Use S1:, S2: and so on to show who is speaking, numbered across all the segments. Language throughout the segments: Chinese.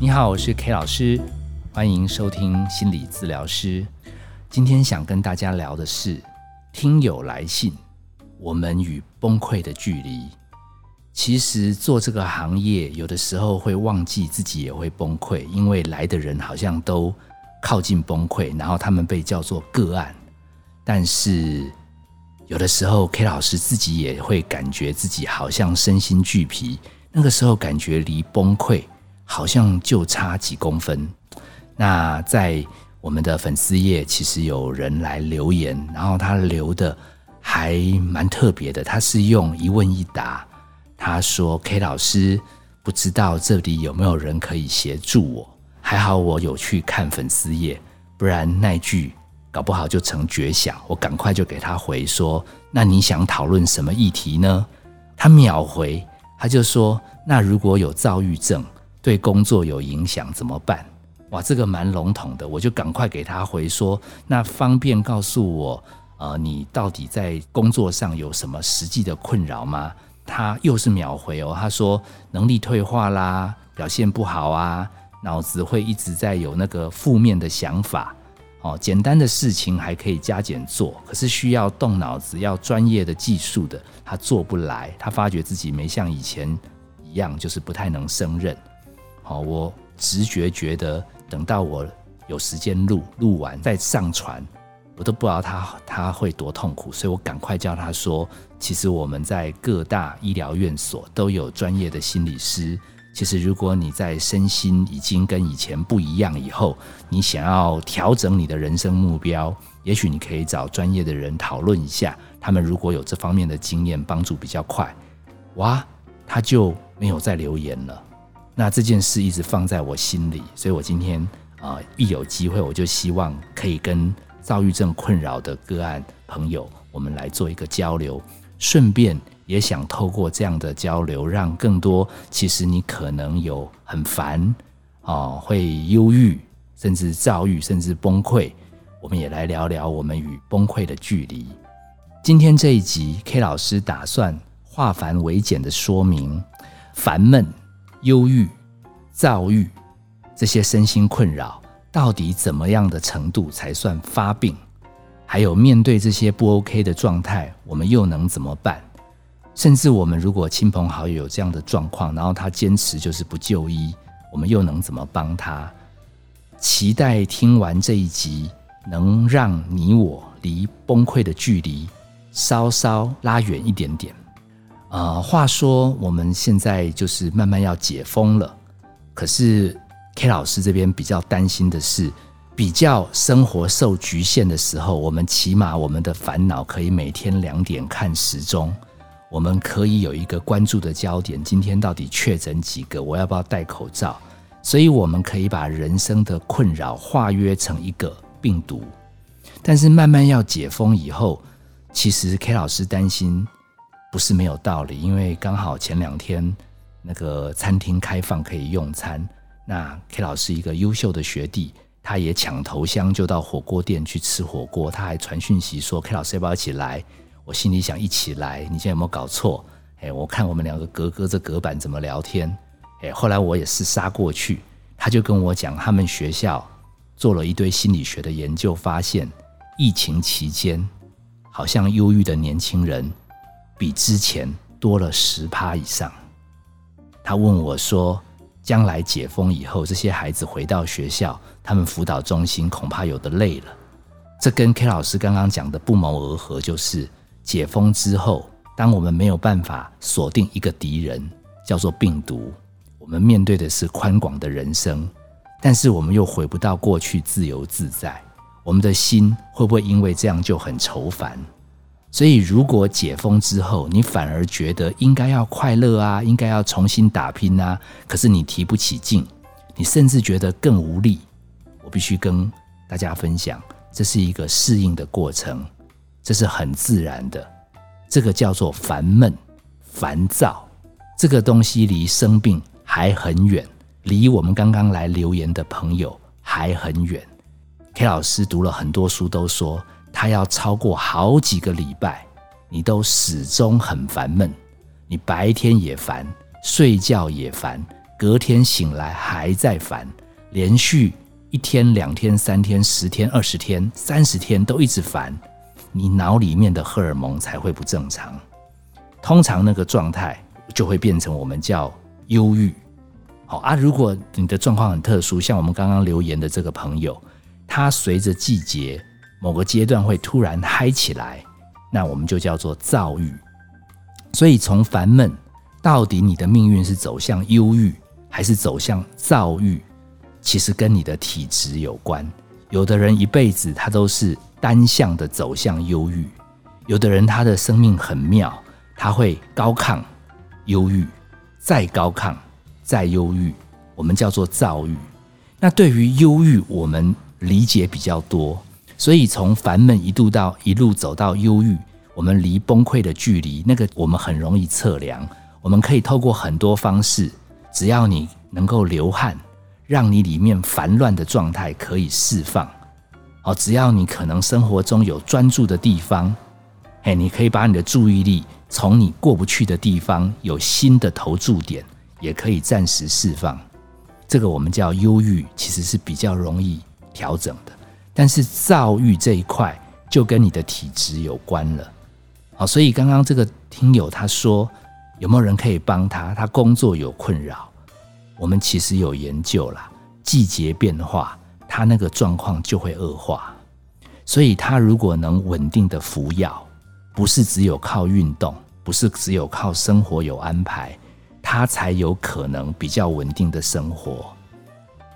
S1: 你好，我是 K 老师，欢迎收听心理治疗师。今天想跟大家聊的是听友来信，我们与崩溃的距离。其实做这个行业，有的时候会忘记自己也会崩溃，因为来的人好像都靠近崩溃，然后他们被叫做个案。但是有的时候，K 老师自己也会感觉自己好像身心俱疲，那个时候感觉离崩溃。好像就差几公分。那在我们的粉丝页，其实有人来留言，然后他留的还蛮特别的。他是用一问一答，他说：“K 老师，不知道这里有没有人可以协助我？还好我有去看粉丝页，不然那句搞不好就成绝响。我赶快就给他回说：那你想讨论什么议题呢？他秒回，他就说：那如果有躁郁症。”对工作有影响怎么办？哇，这个蛮笼统的，我就赶快给他回说，那方便告诉我，呃，你到底在工作上有什么实际的困扰吗？他又是秒回哦，他说能力退化啦，表现不好啊，脑子会一直在有那个负面的想法，哦，简单的事情还可以加减做，可是需要动脑子、要专业的技术的，他做不来，他发觉自己没像以前一样，就是不太能胜任。好，我直觉觉得，等到我有时间录录完再上传，我都不知道他他会多痛苦，所以我赶快叫他说，其实我们在各大医疗院所都有专业的心理师。其实如果你在身心已经跟以前不一样以后，你想要调整你的人生目标，也许你可以找专业的人讨论一下，他们如果有这方面的经验，帮助比较快。哇，他就没有再留言了。那这件事一直放在我心里，所以我今天啊一有机会，我就希望可以跟躁郁症困扰的个案朋友，我们来做一个交流，顺便也想透过这样的交流，让更多其实你可能有很烦啊，会忧郁，甚至躁郁，甚至崩溃，我们也来聊聊我们与崩溃的距离。今天这一集，K 老师打算化繁为简的说明烦闷。忧郁、躁郁这些身心困扰，到底怎么样的程度才算发病？还有面对这些不 OK 的状态，我们又能怎么办？甚至我们如果亲朋好友有这样的状况，然后他坚持就是不就医，我们又能怎么帮他？期待听完这一集，能让你我离崩溃的距离稍稍拉远一点点。呃，话说我们现在就是慢慢要解封了，可是 K 老师这边比较担心的是，比较生活受局限的时候，我们起码我们的烦恼可以每天两点看时钟，我们可以有一个关注的焦点，今天到底确诊几个，我要不要戴口罩？所以我们可以把人生的困扰化约成一个病毒，但是慢慢要解封以后，其实 K 老师担心。不是没有道理，因为刚好前两天那个餐厅开放可以用餐，那 K 老师一个优秀的学弟，他也抢头香就到火锅店去吃火锅，他还传讯息说 K 老师要不要一起来？我心里想一起来，你现在有没有搞错？哎，我看我们两个隔隔着隔板怎么聊天？哎，后来我也是杀过去，他就跟我讲，他们学校做了一堆心理学的研究，发现疫情期间好像忧郁的年轻人。比之前多了十趴以上。他问我说：“将来解封以后，这些孩子回到学校，他们辅导中心恐怕有的累了。”这跟 K 老师刚刚讲的不谋而合，就是解封之后，当我们没有办法锁定一个敌人，叫做病毒，我们面对的是宽广的人生，但是我们又回不到过去自由自在，我们的心会不会因为这样就很愁烦？所以，如果解封之后，你反而觉得应该要快乐啊，应该要重新打拼啊，可是你提不起劲，你甚至觉得更无力。我必须跟大家分享，这是一个适应的过程，这是很自然的。这个叫做烦闷、烦躁，这个东西离生病还很远，离我们刚刚来留言的朋友还很远。K 老师读了很多书，都说。他要超过好几个礼拜，你都始终很烦闷，你白天也烦，睡觉也烦，隔天醒来还在烦，连续一天、两天、三天、十天、二十天、三十天都一直烦，你脑里面的荷尔蒙才会不正常。通常那个状态就会变成我们叫忧郁。好啊，如果你的状况很特殊，像我们刚刚留言的这个朋友，他随着季节某个阶段会突然嗨起来，那我们就叫做躁郁。所以从烦闷到底你的命运是走向忧郁还是走向躁郁，其实跟你的体质有关。有的人一辈子他都是单向的走向忧郁，有的人他的生命很妙。他会高亢、忧郁，再高亢、再忧郁，我们叫做躁郁。那对于忧郁，我们理解比较多，所以从烦闷一度到一路走到忧郁，我们离崩溃的距离，那个我们很容易测量。我们可以透过很多方式，只要你能够流汗，让你里面烦乱的状态可以释放。哦，只要你可能生活中有专注的地方，哎，你可以把你的注意力。从你过不去的地方有新的投注点，也可以暂时释放。这个我们叫忧郁，其实是比较容易调整的。但是躁郁这一块就跟你的体质有关了。好，所以刚刚这个听友他说有没有人可以帮他？他工作有困扰，我们其实有研究啦，季节变化，他那个状况就会恶化。所以他如果能稳定的服药。不是只有靠运动，不是只有靠生活有安排，他才有可能比较稳定的生活。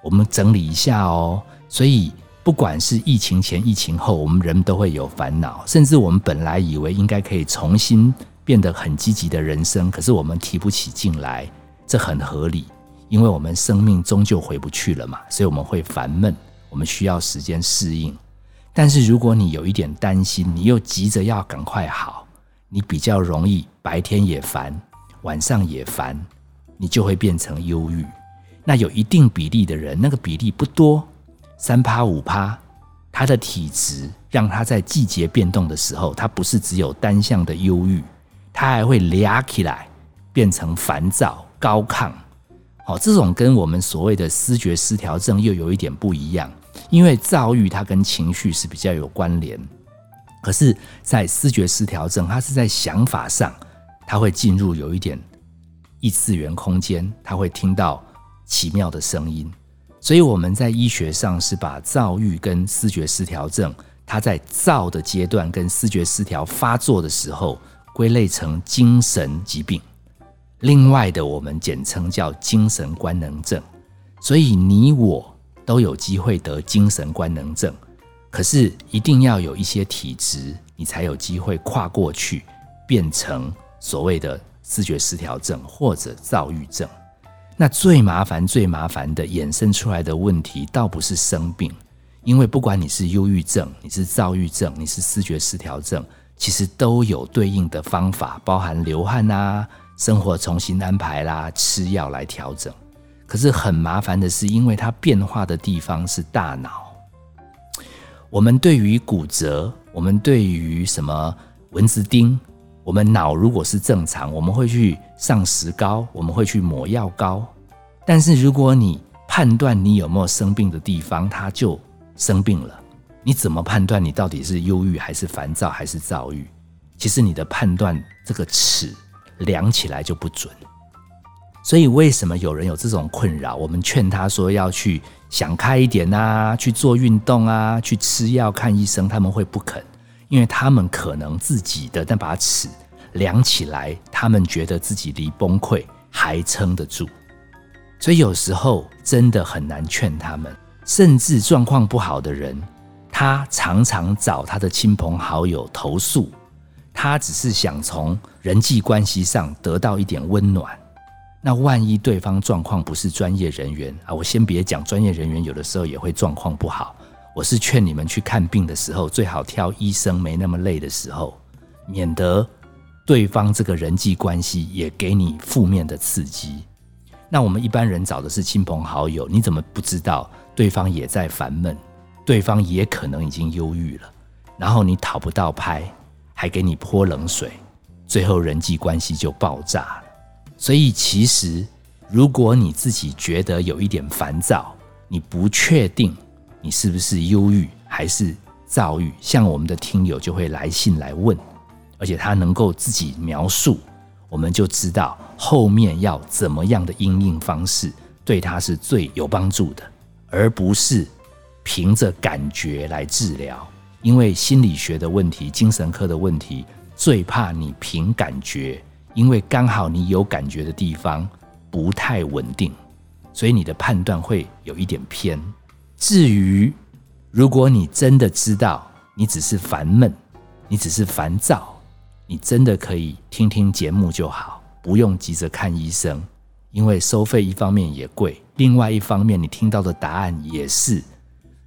S1: 我们整理一下哦。所以，不管是疫情前、疫情后，我们人都会有烦恼，甚至我们本来以为应该可以重新变得很积极的人生，可是我们提不起劲来，这很合理，因为我们生命终究回不去了嘛，所以我们会烦闷，我们需要时间适应。但是如果你有一点担心，你又急着要赶快好，你比较容易白天也烦，晚上也烦，你就会变成忧郁。那有一定比例的人，那个比例不多，三趴五趴，他的体质让他在季节变动的时候，他不是只有单向的忧郁，他还会俩起来变成烦躁、高亢。好，这种跟我们所谓的思觉失调症又有一点不一样。因为躁郁它跟情绪是比较有关联，可是，在思觉失调症，它是在想法上，它会进入有一点异次元空间，它会听到奇妙的声音。所以我们在医学上是把躁郁跟思觉失调症，它在躁的阶段跟思觉失调发作的时候，归类成精神疾病。另外的，我们简称叫精神官能症。所以你我。都有机会得精神官能症，可是一定要有一些体质，你才有机会跨过去，变成所谓的视觉失调症或者躁郁症。那最麻烦、最麻烦的衍生出来的问题，倒不是生病，因为不管你是忧郁症、你是躁郁症、你是视觉失调症，其实都有对应的方法，包含流汗啊、生活重新安排啦、吃药来调整。可是很麻烦的是，因为它变化的地方是大脑。我们对于骨折，我们对于什么蚊子叮，我们脑如果是正常，我们会去上石膏，我们会去抹药膏。但是如果你判断你有没有生病的地方，它就生病了。你怎么判断你到底是忧郁还是烦躁还是躁郁？其实你的判断这个尺量起来就不准。所以，为什么有人有这种困扰？我们劝他说要去想开一点啊，去做运动啊，去吃药看医生，他们会不肯，因为他们可能自己的那把尺量起来，他们觉得自己离崩溃还撑得住。所以有时候真的很难劝他们。甚至状况不好的人，他常常找他的亲朋好友投诉，他只是想从人际关系上得到一点温暖。那万一对方状况不是专业人员啊，我先别讲专业人员，有的时候也会状况不好。我是劝你们去看病的时候，最好挑医生没那么累的时候，免得对方这个人际关系也给你负面的刺激。那我们一般人找的是亲朋好友，你怎么不知道对方也在烦闷，对方也可能已经忧郁了，然后你讨不到拍，还给你泼冷水，最后人际关系就爆炸了。所以，其实如果你自己觉得有一点烦躁，你不确定你是不是忧郁还是躁郁，像我们的听友就会来信来问，而且他能够自己描述，我们就知道后面要怎么样的应应方式对他是最有帮助的，而不是凭着感觉来治疗。因为心理学的问题、精神科的问题，最怕你凭感觉，因为刚好你有感觉的地方不太稳定，所以你的判断会有一点偏。至于如果你真的知道你只是烦闷，你只是烦躁，你真的可以听听节目就好，不用急着看医生，因为收费一方面也贵，另外一方面你听到的答案也是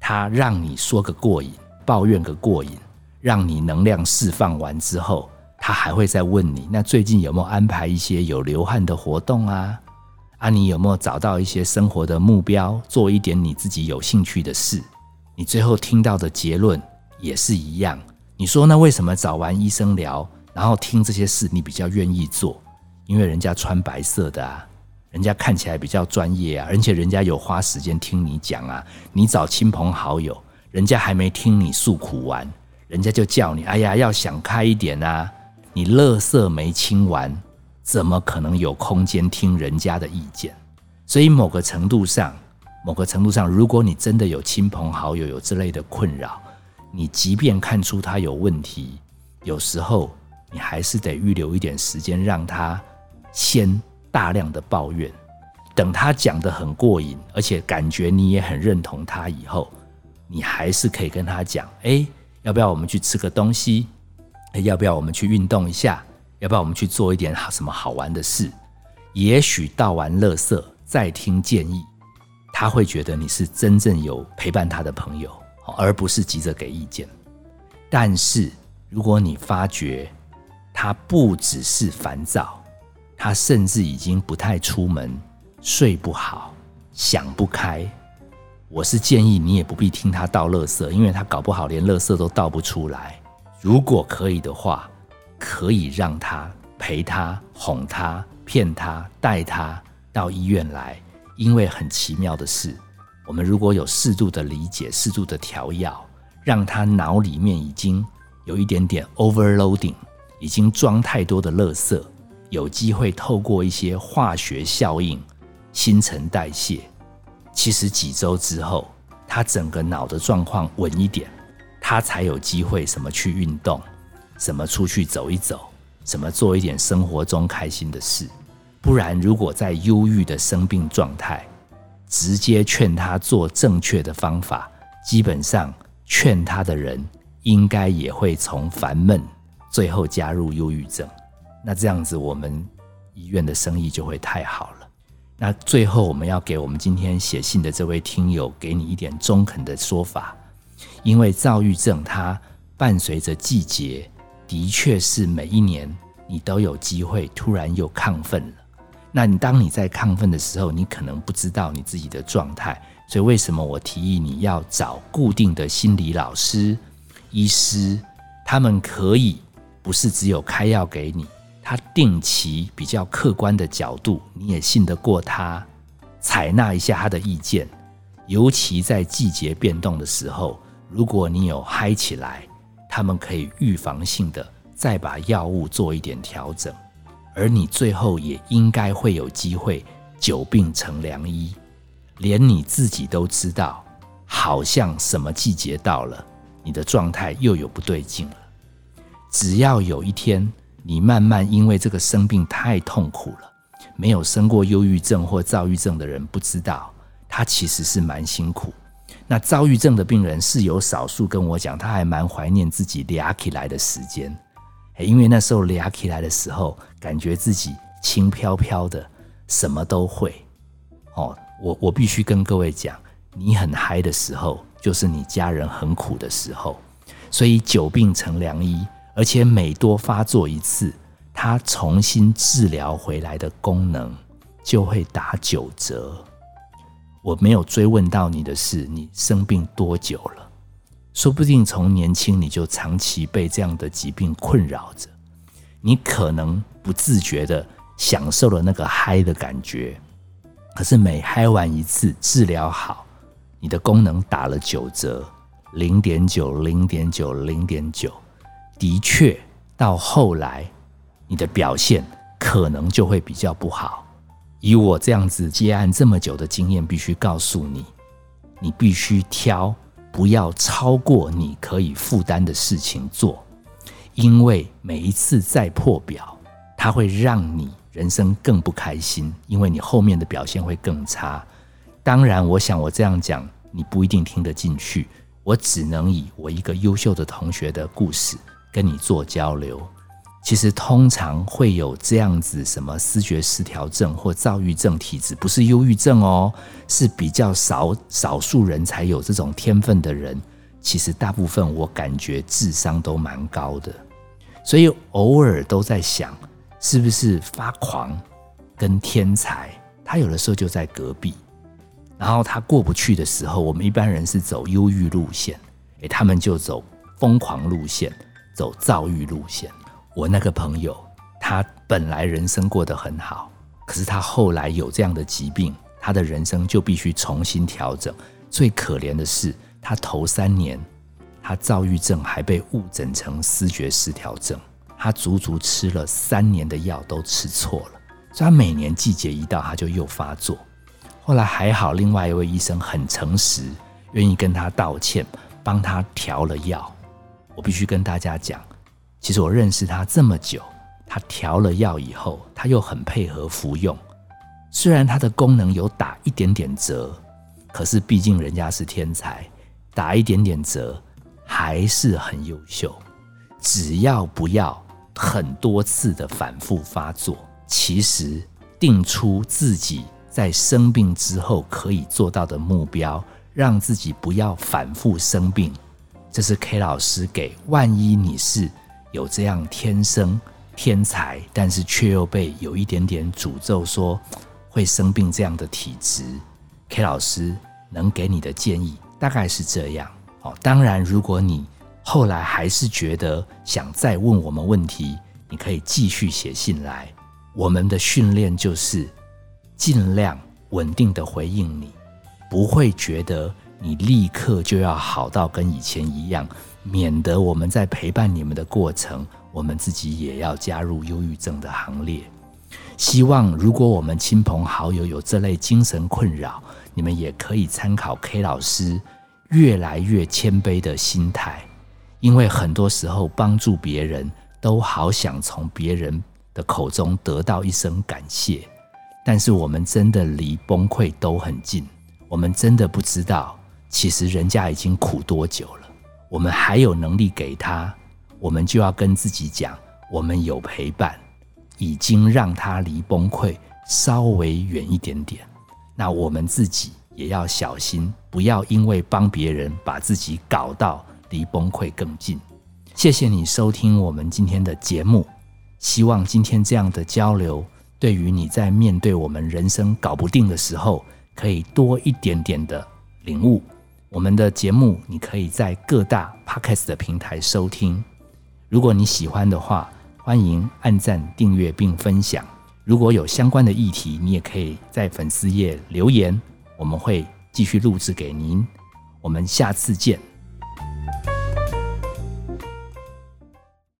S1: 他让你说个过瘾。抱怨个过瘾，让你能量释放完之后，他还会再问你：那最近有没有安排一些有流汗的活动啊？啊，你有没有找到一些生活的目标，做一点你自己有兴趣的事？你最后听到的结论也是一样。你说那为什么找完医生聊，然后听这些事，你比较愿意做？因为人家穿白色的啊，人家看起来比较专业啊，而且人家有花时间听你讲啊。你找亲朋好友。人家还没听你诉苦完，人家就叫你，哎呀，要想开一点啊！你乐色没清完，怎么可能有空间听人家的意见？所以某个程度上，某个程度上，如果你真的有亲朋好友有这类的困扰，你即便看出他有问题，有时候你还是得预留一点时间，让他先大量的抱怨，等他讲的很过瘾，而且感觉你也很认同他以后。你还是可以跟他讲，哎，要不要我们去吃个东西？要不要我们去运动一下？要不要我们去做一点什么好玩的事？也许倒完乐色再听建议，他会觉得你是真正有陪伴他的朋友，而不是急着给意见。但是如果你发觉他不只是烦躁，他甚至已经不太出门，睡不好，想不开。我是建议你也不必听他倒垃圾，因为他搞不好连垃圾都倒不出来。如果可以的话，可以让他陪他、哄他、骗他、带他到医院来。因为很奇妙的是，我们如果有适度的理解、适度的调药，让他脑里面已经有一点点 overloading，已经装太多的垃圾，有机会透过一些化学效应、新陈代谢。其实几周之后，他整个脑的状况稳一点，他才有机会什么去运动，什么出去走一走，什么做一点生活中开心的事。不然，如果在忧郁的生病状态，直接劝他做正确的方法，基本上劝他的人应该也会从烦闷最后加入忧郁症。那这样子，我们医院的生意就会太好了。那最后，我们要给我们今天写信的这位听友，给你一点中肯的说法。因为躁郁症它伴随着季节，的确是每一年你都有机会突然又亢奋了。那你当你在亢奋的时候，你可能不知道你自己的状态。所以为什么我提议你要找固定的心理老师、医师，他们可以不是只有开药给你。他定期比较客观的角度，你也信得过他，采纳一下他的意见。尤其在季节变动的时候，如果你有嗨起来，他们可以预防性的再把药物做一点调整，而你最后也应该会有机会久病成良医。连你自己都知道，好像什么季节到了，你的状态又有不对劲了。只要有一天。你慢慢因为这个生病太痛苦了，没有生过忧郁症或躁郁症的人不知道，他其实是蛮辛苦。那躁郁症的病人是有少数跟我讲，他还蛮怀念自己俩起来的时间，因为那时候俩起来的时候，感觉自己轻飘飘的，什么都会。哦，我我必须跟各位讲，你很嗨的时候，就是你家人很苦的时候，所以久病成良医。而且每多发作一次，它重新治疗回来的功能就会打九折。我没有追问到你的是，你生病多久了？说不定从年轻你就长期被这样的疾病困扰着，你可能不自觉的享受了那个嗨的感觉，可是每嗨完一次，治疗好，你的功能打了九折，零点九、零点九、零点九，的确到后来，你的表现可能就会比较不好。以我这样子接案这么久的经验，必须告诉你，你必须挑不要超过你可以负担的事情做，因为每一次再破表，它会让你。人生更不开心，因为你后面的表现会更差。当然，我想我这样讲你不一定听得进去。我只能以我一个优秀的同学的故事跟你做交流。其实通常会有这样子什么思觉失调症或躁郁症体质，不是忧郁症哦，是比较少少数人才有这种天分的人。其实大部分我感觉智商都蛮高的，所以偶尔都在想。是不是发狂跟天才？他有的时候就在隔壁，然后他过不去的时候，我们一般人是走忧郁路线，诶，他们就走疯狂路线，走躁郁路线。我那个朋友，他本来人生过得很好，可是他后来有这样的疾病，他的人生就必须重新调整。最可怜的是，他头三年，他躁郁症还被误诊成思觉失调症。他足足吃了三年的药，都吃错了，所以他每年季节一到，他就又发作。后来还好，另外一位医生很诚实，愿意跟他道歉，帮他调了药。我必须跟大家讲，其实我认识他这么久，他调了药以后，他又很配合服用。虽然他的功能有打一点点折，可是毕竟人家是天才，打一点点折还是很优秀。只要不要。很多次的反复发作，其实定出自己在生病之后可以做到的目标，让自己不要反复生病，这是 K 老师给万一你是有这样天生天才，但是却又被有一点点诅咒说会生病这样的体质，K 老师能给你的建议大概是这样。哦，当然如果你。后来还是觉得想再问我们问题，你可以继续写信来。我们的训练就是尽量稳定的回应你，不会觉得你立刻就要好到跟以前一样，免得我们在陪伴你们的过程，我们自己也要加入忧郁症的行列。希望如果我们亲朋好友有这类精神困扰，你们也可以参考 K 老师越来越谦卑的心态。因为很多时候帮助别人，都好想从别人的口中得到一声感谢，但是我们真的离崩溃都很近。我们真的不知道，其实人家已经苦多久了。我们还有能力给他，我们就要跟自己讲，我们有陪伴，已经让他离崩溃稍微远一点点。那我们自己也要小心，不要因为帮别人把自己搞到。离崩溃更近。谢谢你收听我们今天的节目，希望今天这样的交流，对于你在面对我们人生搞不定的时候，可以多一点点的领悟。我们的节目你可以在各大 podcast 的平台收听。如果你喜欢的话，欢迎按赞、订阅并分享。如果有相关的议题，你也可以在粉丝页留言，我们会继续录制给您。我们下次见。